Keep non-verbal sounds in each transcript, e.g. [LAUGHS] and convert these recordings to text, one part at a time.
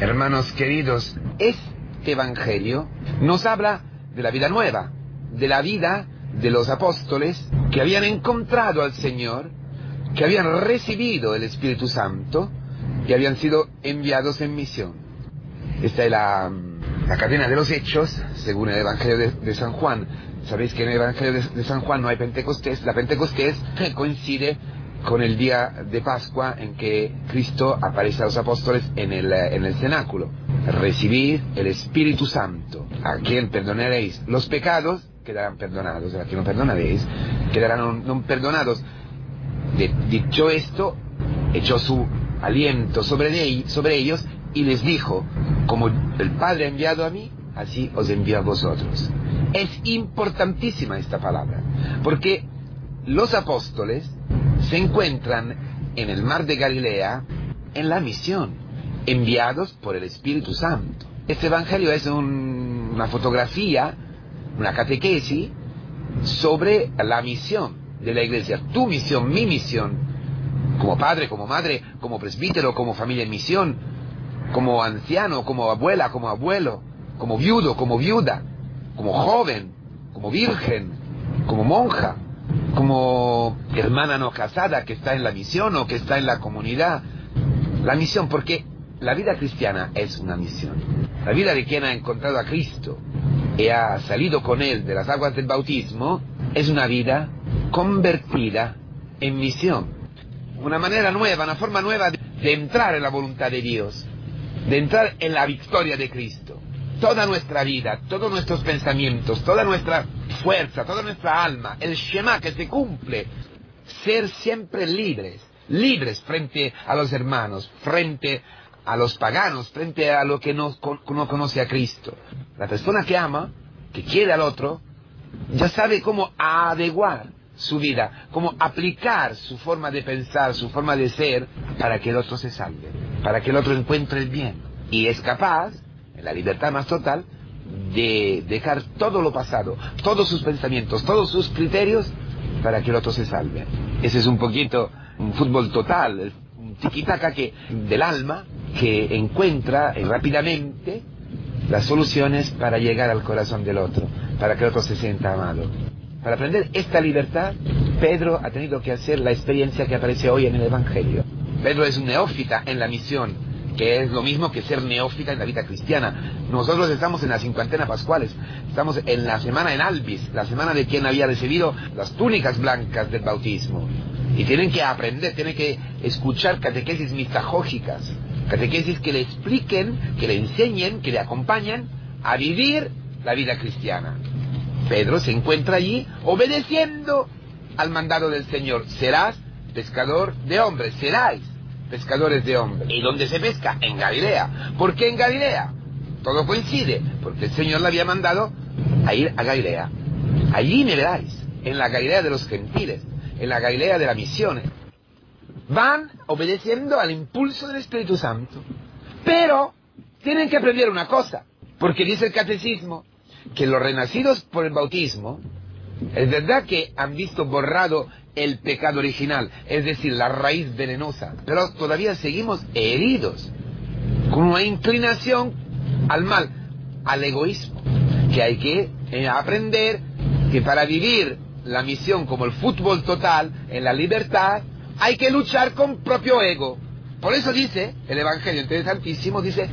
Hermanos queridos, este Evangelio nos habla de la vida nueva, de la vida de los apóstoles que habían encontrado al Señor, que habían recibido el Espíritu Santo y habían sido enviados en misión. Esta es la, la cadena de los hechos, según el Evangelio de, San Juan. Sabéis que en el Evangelio de, de, San Juan no hay Pentecostés. La Pentecostés coincide con el día de Pascua en que Cristo aparece a los apóstoles en el, en el cenáculo. Recibid el Espíritu Santo, a quien perdonaréis los pecados, quedarán perdonados, a quien no perdonaréis, quedarán no, perdonados. Dicho esto, echó su aliento sobre, sobre ellos y les dijo, como el Padre ha enviado a mí, así os envío a vosotros. Es importantísima esta palabra, porque los apóstoles se encuentran en el mar de Galilea en la misión, enviados por el Espíritu Santo. Este Evangelio es un, una fotografía, una catequesis sobre la misión de la iglesia, tu misión, mi misión, como padre, como madre, como presbítero, como familia en misión, como anciano, como abuela, como abuelo, como viudo, como viuda, como joven, como virgen, como monja, como hermana no casada que está en la misión o que está en la comunidad. La misión, porque la vida cristiana es una misión. La vida de quien ha encontrado a Cristo y ha salido con él de las aguas del bautismo es una vida convertida en misión. Una manera nueva, una forma nueva de, entrar en la voluntad de Dios, de entrar en la victoria de Cristo. Toda nuestra vida, todos nuestros pensamientos, toda nuestra fuerza, toda nuestra alma, el Shema que se cumple, ser siempre libres, libres frente a los hermanos, frente a los paganos, frente a lo que no, no conoce a Cristo. La persona que ama, que quiere al otro, ya sabe cómo adecuar su vida, cómo aplicar su forma de pensar, su forma de ser, para que el otro se salve, para que el otro encuentre el bien. Y es capaz, en la libertad más total, de dejar todo lo pasado, todos sus pensamientos, todos sus criterios, para que el otro se salve. Ese es un poquito un fútbol total, un tiquitaca que, del alma que encuentra rápidamente las soluciones para llegar al corazón del otro, para que el otro se sienta amado. Para aprender esta libertad, Pedro ha tenido que hacer la experiencia que aparece hoy en el Evangelio. Pedro es un neófita en la misión, que es lo mismo que ser neófita en la vida cristiana. Nosotros estamos en la cincuentena pascuales, estamos en la semana en Albis, la semana de quien había recibido las túnicas blancas del bautismo. Y tienen que aprender, tienen que escuchar catequesis mitagógicas, catequesis que le expliquen, que le enseñen, que le acompañen a vivir la vida cristiana. Pedro se encuentra allí obedeciendo al mandado del Señor. Serás pescador de hombres, seráis pescadores de hombres. ¿Y dónde se pesca? En Galilea. ¿Por qué en Galilea? Todo coincide, porque el Señor le había mandado a ir a Galilea. Allí me veráis, en la Galilea de los gentiles, en la Galilea de la misión. Van obedeciendo al impulso del Espíritu Santo. Pero tienen que aprender una cosa, porque dice el catecismo que los renacidos por el bautismo, es verdad que han visto borrado el pecado original, es decir, la raíz venenosa, pero todavía seguimos heridos, con una inclinación al mal, al egoísmo, que hay que aprender que para vivir la misión como el fútbol total, en la libertad, hay que luchar con propio ego. Por eso dice el Evangelio interesantísimo, dice,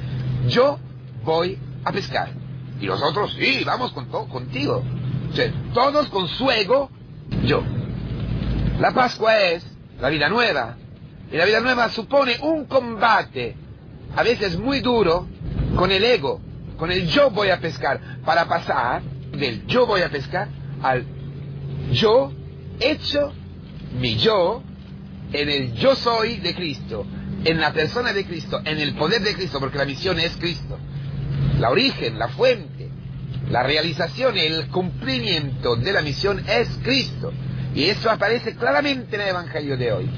yo voy a pescar. Y los otros, sí, vamos con todo, contigo. Todos con su ego, yo. La Pascua es la vida nueva. Y la vida nueva supone un combate, a veces muy duro, con el ego, con el yo voy a pescar, para pasar del yo voy a pescar al yo hecho mi yo en el yo soy de Cristo, en la persona de Cristo, en el poder de Cristo, porque la misión es Cristo. La origen, la fuente, la realización, el cumplimiento de la misión es Cristo. Y eso aparece claramente en el Evangelio de hoy.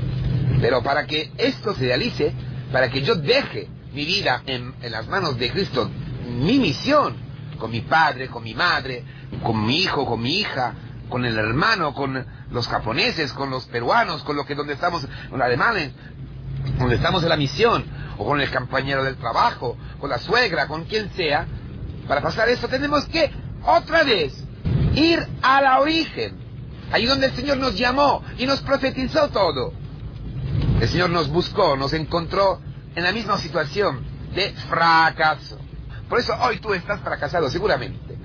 Pero para que esto se realice, para que yo deje mi vida en, en, las manos de Cristo, mi misión, con mi padre, con mi madre, con mi hijo, con mi hija, con el hermano, con los japoneses, con los peruanos, con lo que donde estamos, con los alemanes, donde estamos en la misión, o con el compañero del trabajo, con la suegra, con quien sea, para pasar esto tenemos que otra vez ir a la origen, ahí donde el Señor nos llamó y nos profetizó todo. El Señor nos buscó, nos encontró en la misma situación de fracaso. Por eso hoy tú estás fracasado, seguramente.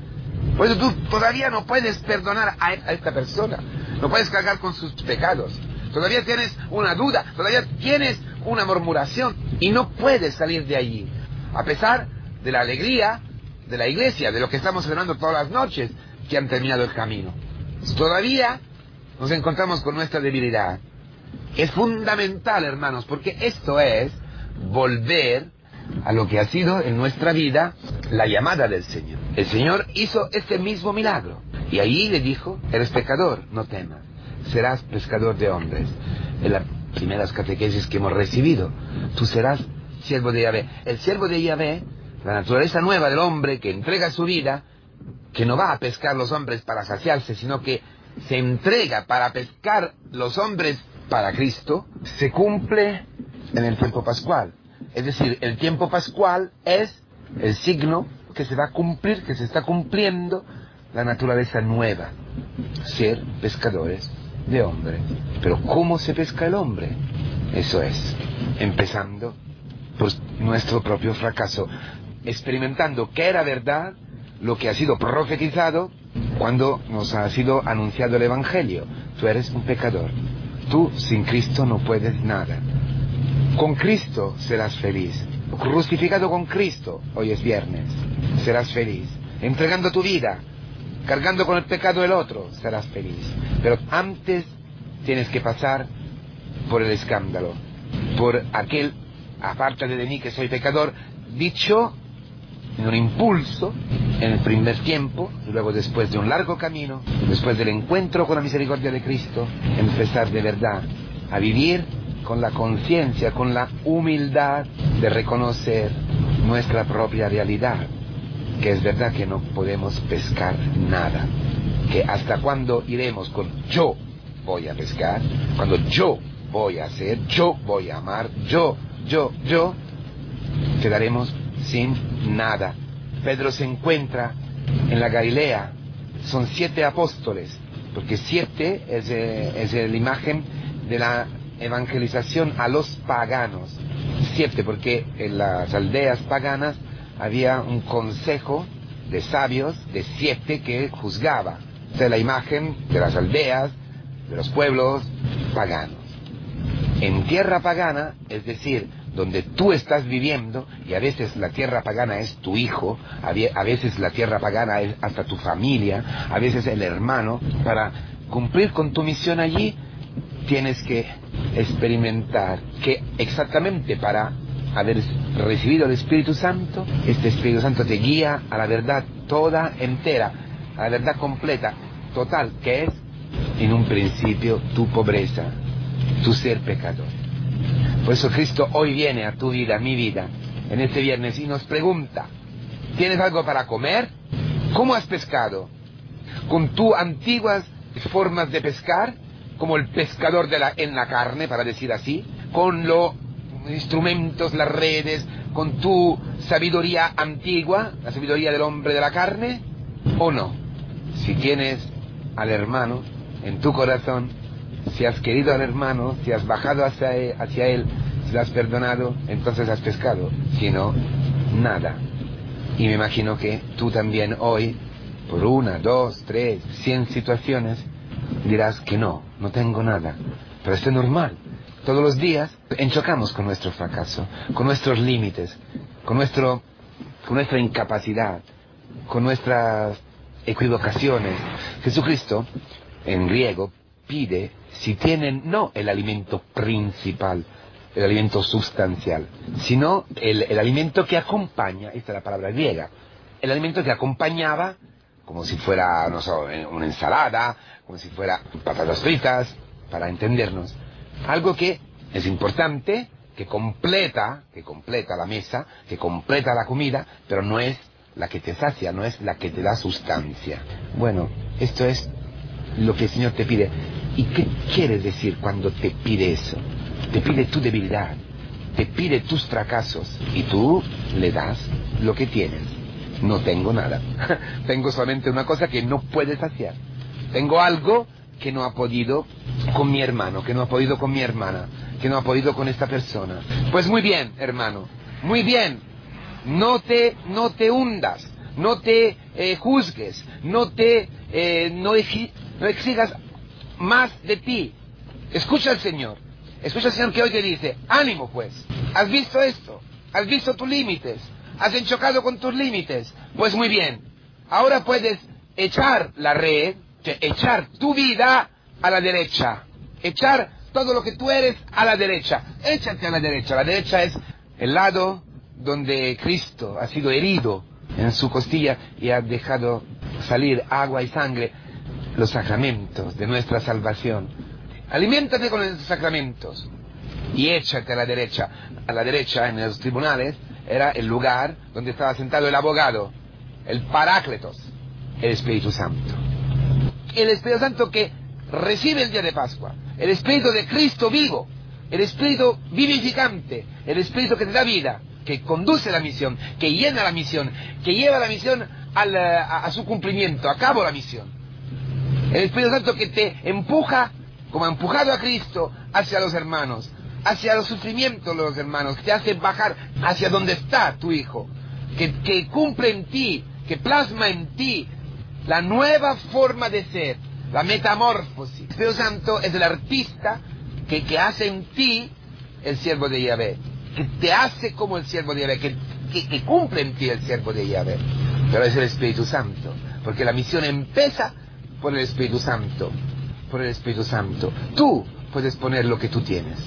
Por eso tú todavía no puedes perdonar a, esta persona, no puedes cargar con sus pecados. Todavía tienes una duda, todavía tienes una murmuración y no puedes salir de allí. A pesar de la alegría de la iglesia, de lo que estamos celebrando todas las noches, que han terminado el camino. Todavía nos encontramos con nuestra debilidad. Es fundamental, hermanos, porque esto es volver a lo que ha sido en nuestra vida la llamada del Señor. El Señor hizo este mismo milagro. Y ahí le dijo, eres pecador, no temas, serás pescador de hombres. En las primeras catequesis que hemos recibido, tú serás siervo de Yahvé. El siervo de Yahvé, la naturaleza nueva del hombre que entrega su vida, que no va a pescar los hombres para saciarse, sino que se entrega para pescar los hombres para Cristo, se cumple en el tiempo pascual. Es decir, el tiempo pascual es el signo que se va a cumplir, que se está cumpliendo la naturaleza nueva, ser pescadores de hombres. Pero ¿cómo se pesca el hombre? Eso es, empezando por nuestro propio fracaso, experimentando que era verdad lo que ha sido profetizado cuando nos ha sido anunciado el Evangelio. Tú eres un pecador. Tú sin Cristo no puedes nada. Con Cristo serás feliz. Crucificado con Cristo, hoy es viernes, serás feliz. Entregando tu vida, cargando con el pecado del otro, serás feliz. Pero antes tienes que pasar por el escándalo, por aquel, aparte de mí que soy pecador, dicho un impulso en el primer tiempo, y luego después de un largo camino, después del encuentro con la misericordia de Cristo, empezar de verdad a vivir con la conciencia, con la humildad de reconocer nuestra propia realidad, que es verdad que no podemos pescar nada, que hasta cuando iremos con yo voy a pescar, cuando yo voy a hacer, yo voy a amar, yo, yo, yo, quedaremos sin nada. Pedro se encuentra en la Galilea, son siete apóstoles, porque siete es, eh, es la imagen de la evangelización a los paganos. Siete, porque en las aldeas paganas había un consejo de sabios de siete que juzgaba. Es la imagen de las aldeas, de los pueblos paganos. En tierra pagana, es decir, donde tú estás viviendo, y a veces la tierra pagana es tu hijo, a veces la tierra pagana es hasta tu familia, a veces el hermano, para cumplir con tu misión allí, tienes que experimentar que exactamente para haber recibido el Espíritu Santo, este Espíritu Santo te guía a la verdad toda entera, a la verdad completa, total, que es en un principio tu pobreza, tu ser pecador. Por eso Cristo hoy viene a tu vida, a mi vida, en este viernes y nos pregunta, ¿tienes algo para comer? ¿Cómo has pescado? ¿Con tus antiguas formas de pescar? como el pescador en la carne, para decir así, con los instrumentos, las redes, con tu sabiduría antigua, la sabiduría del hombre de la carne, o no. Si tienes al hermano en tu corazón, si has querido al hermano, si has bajado hacia él, hacia él has perdonado, entonces has pescado. Si no, nada. Y me imagino que tú también hoy, por una, dos, tres, cien situaciones, dirás que no, no tengo nada. Pero es normal. Todos los días enchocamos con nuestro fracaso, con nuestros límites, con, nuestro, con nuestra incapacidad, con nuestras equivocaciones. Jesucristo, en griego, pide si tienen no el alimento principal, el alimento sustancial, sino el, el alimento que acompaña, esta es la palabra griega, el alimento que acompañaba como si fuera, no sé, una ensalada, como si fuera patatas fritas, para entendernos. Algo que es importante, que completa, que completa la mesa, que completa la comida, pero no es la que te sacia, no es la que te da sustancia. Bueno, esto es lo que el Señor te pide. ¿Y qué quiere decir cuando te pide eso? Te pide tu debilidad, te pide tus fracasos y tú le das lo que tienes. No tengo nada. [LAUGHS] tengo solamente una cosa que no puedes hacer. Tengo algo que no ha podido con mi hermano, que no ha podido con mi hermana, que no ha podido con esta persona. Pues muy bien, hermano, muy bien. No te, no te hundas, no te eh, juzgues, no te, eh, no, no exigas más de ti. Escucha al Señor. Escucha al Señor que hoy te dice, ánimo pues, has visto esto, has visto tus límites, has enchocado con tus límites. Pues muy bien, ahora puedes echar la red, echar tu vida a la derecha, echar todo lo que tú eres a la derecha, échate a la derecha. La derecha es el lado donde Cristo ha sido herido en su costilla y ha dejado salir agua y sangre, los sacramentos de nuestra salvación. Aliméntate con esos sacramentos y échate a la derecha. A la derecha, en los tribunales, era el lugar donde estaba sentado el abogado, el Parácletos, el Espíritu Santo. El Espíritu Santo que recibe el día de Pascua, el Espíritu de Cristo vivo, el Espíritu vivificante, el Espíritu que te da vida, que conduce la misión, que llena la misión, que lleva la misión a, su cumplimiento, a cabo la misión. El Espíritu Santo que te empuja, como empujado a Cristo, hacia los hermanos, hacia los sufrimientos de los hermanos, que te hace bajar hacia donde está tu Hijo, que, que cumple en ti, que plasma en ti la nueva forma de ser, la metamorfosis. El Espíritu Santo es el artista que, que hace en ti el siervo de Yahvé que te hace como el siervo de Yahvé, que, que, cumple en ti el siervo de Yahvé. Pero es el Espíritu Santo, porque la misión empieza por el Espíritu Santo, por el Espíritu Santo. Tú puedes poner lo que tú tienes,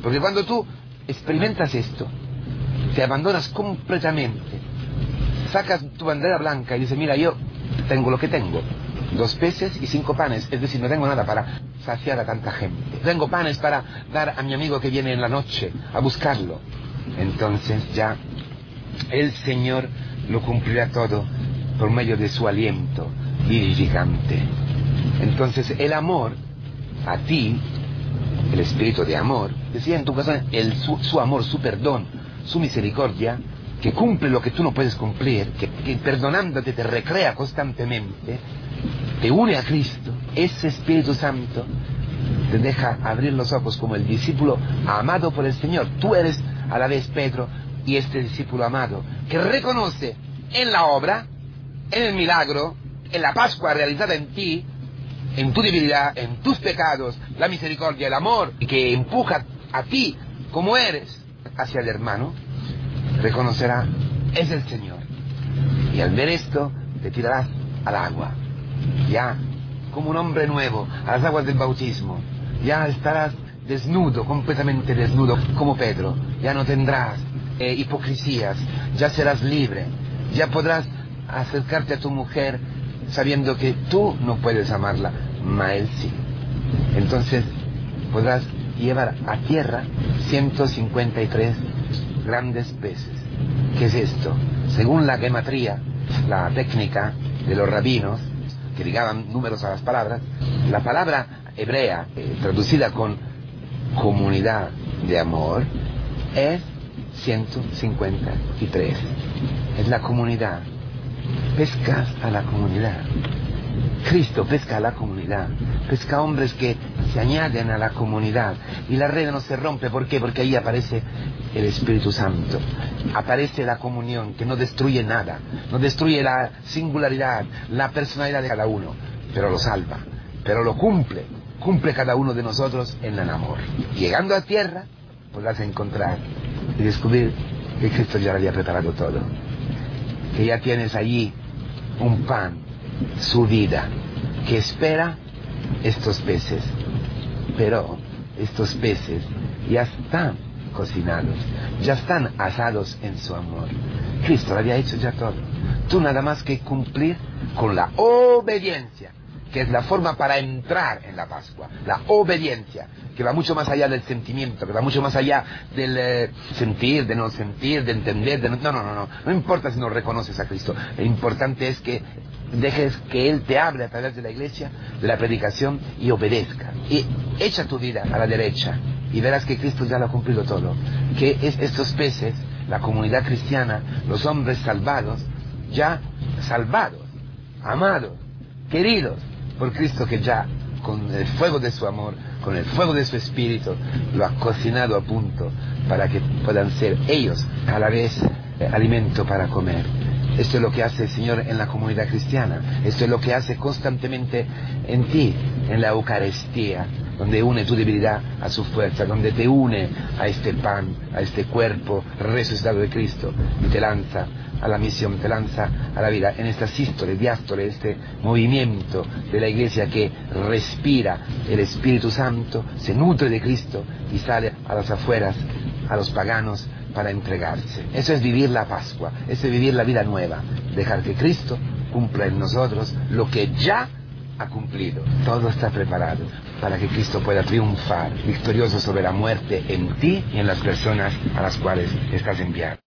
porque cuando tú experimentas esto, te abandonas completamente, sacas tu bandera blanca y dices, mira, yo tengo lo que tengo, dos peces y cinco panes, es decir, no tengo nada para saciar a tanta gente. Tengo panes para dar a mi amigo que viene en la noche a buscarlo. Entonces ya el Señor lo cumplirá todo por medio de su aliento vivificante. Entonces el amor a ti, el espíritu de amor, decía en tu corazón, el, su, su, amor, su perdón, su misericordia, que cumple lo que tú no puedes cumplir, que, que perdonándote te recrea constantemente, te une a Cristo, ese Espíritu Santo te deja abrir los ojos como el discípulo amado por el Señor. Tú eres a la vez Pedro y este discípulo amado que reconoce en la obra, en el milagro, en la Pascua realizada en ti, en tu debilidad, en tus pecados, la misericordia, el amor, y que empuja a ti como eres hacia el hermano, reconocerá, es el Señor. Y al ver esto, te tirarás al agua ya como un hombre nuevo a las aguas del bautismo. Ya estarás desnudo, completamente desnudo, como Pedro. Ya no tendrás eh, hipocresías, ya serás libre, ya podrás acercarte a tu mujer sabiendo que tú no puedes amarla, mas él sí. Entonces podrás llevar a tierra 153 grandes peces. ¿Qué es esto? Según la gematría, la técnica de los rabinos, que ligaban números a las palabras, la palabra hebrea, eh, traducida con comunidad de amor, es 153. Es la comunidad. Pescas a la comunidad. Cristo pesca a la comunidad, pesca hombres que se añaden a la comunidad y la red no se rompe. ¿Por qué? Porque ahí aparece el Espíritu Santo, aparece la comunión que no destruye nada, no destruye la singularidad, la personalidad de cada uno, pero lo salva, pero lo cumple, cumple cada uno de nosotros en el amor. Llegando a tierra podrás encontrar y descubrir que Cristo ya lo había preparado todo, que ya tienes allí un pan su vida, que espera estos peces. Pero estos peces ya están cocinados, ya están asados en su amor. Cristo lo había hecho ya todo. Tú nada más que cumplir con la obediencia que es la forma para entrar en la Pascua, la obediencia, que va mucho más allá del sentimiento, que va mucho más allá del eh, sentir, de no sentir, de entender, de no, no, no, no, no importa si no reconoces a Cristo, lo importante es que dejes que Él te hable a través de la iglesia, de la predicación y obedezca. Y echa tu vida a la derecha, y verás que Cristo ya lo ha cumplido todo. Que es estos peces, la comunidad cristiana, los hombres salvados, ya salvados, amados, queridos por Cristo que ya con el fuego de su amor, con el fuego de su espíritu, lo ha cocinado a punto para que puedan ser ellos a la vez eh, alimento para comer. Esto es lo que hace el Señor en la comunidad cristiana. Esto es lo que hace constantemente en ti, en la Eucaristía, donde une tu debilidad a su fuerza, donde te une a este pan, a este cuerpo resucitado de Cristo y te lanza a la misión, te lanza a la vida en esta sístole, diástole, este movimiento de la iglesia que respira el Espíritu Santo, se nutre de Cristo y sale a las afueras, a los paganos, para entregarse. Eso es vivir la Pascua, eso es vivir la vida nueva, dejar que Cristo cumpla en nosotros lo que ya ha cumplido. Todo está preparado para que Cristo pueda triunfar victorioso sobre la muerte en ti y en las personas a las cuales estás enviado.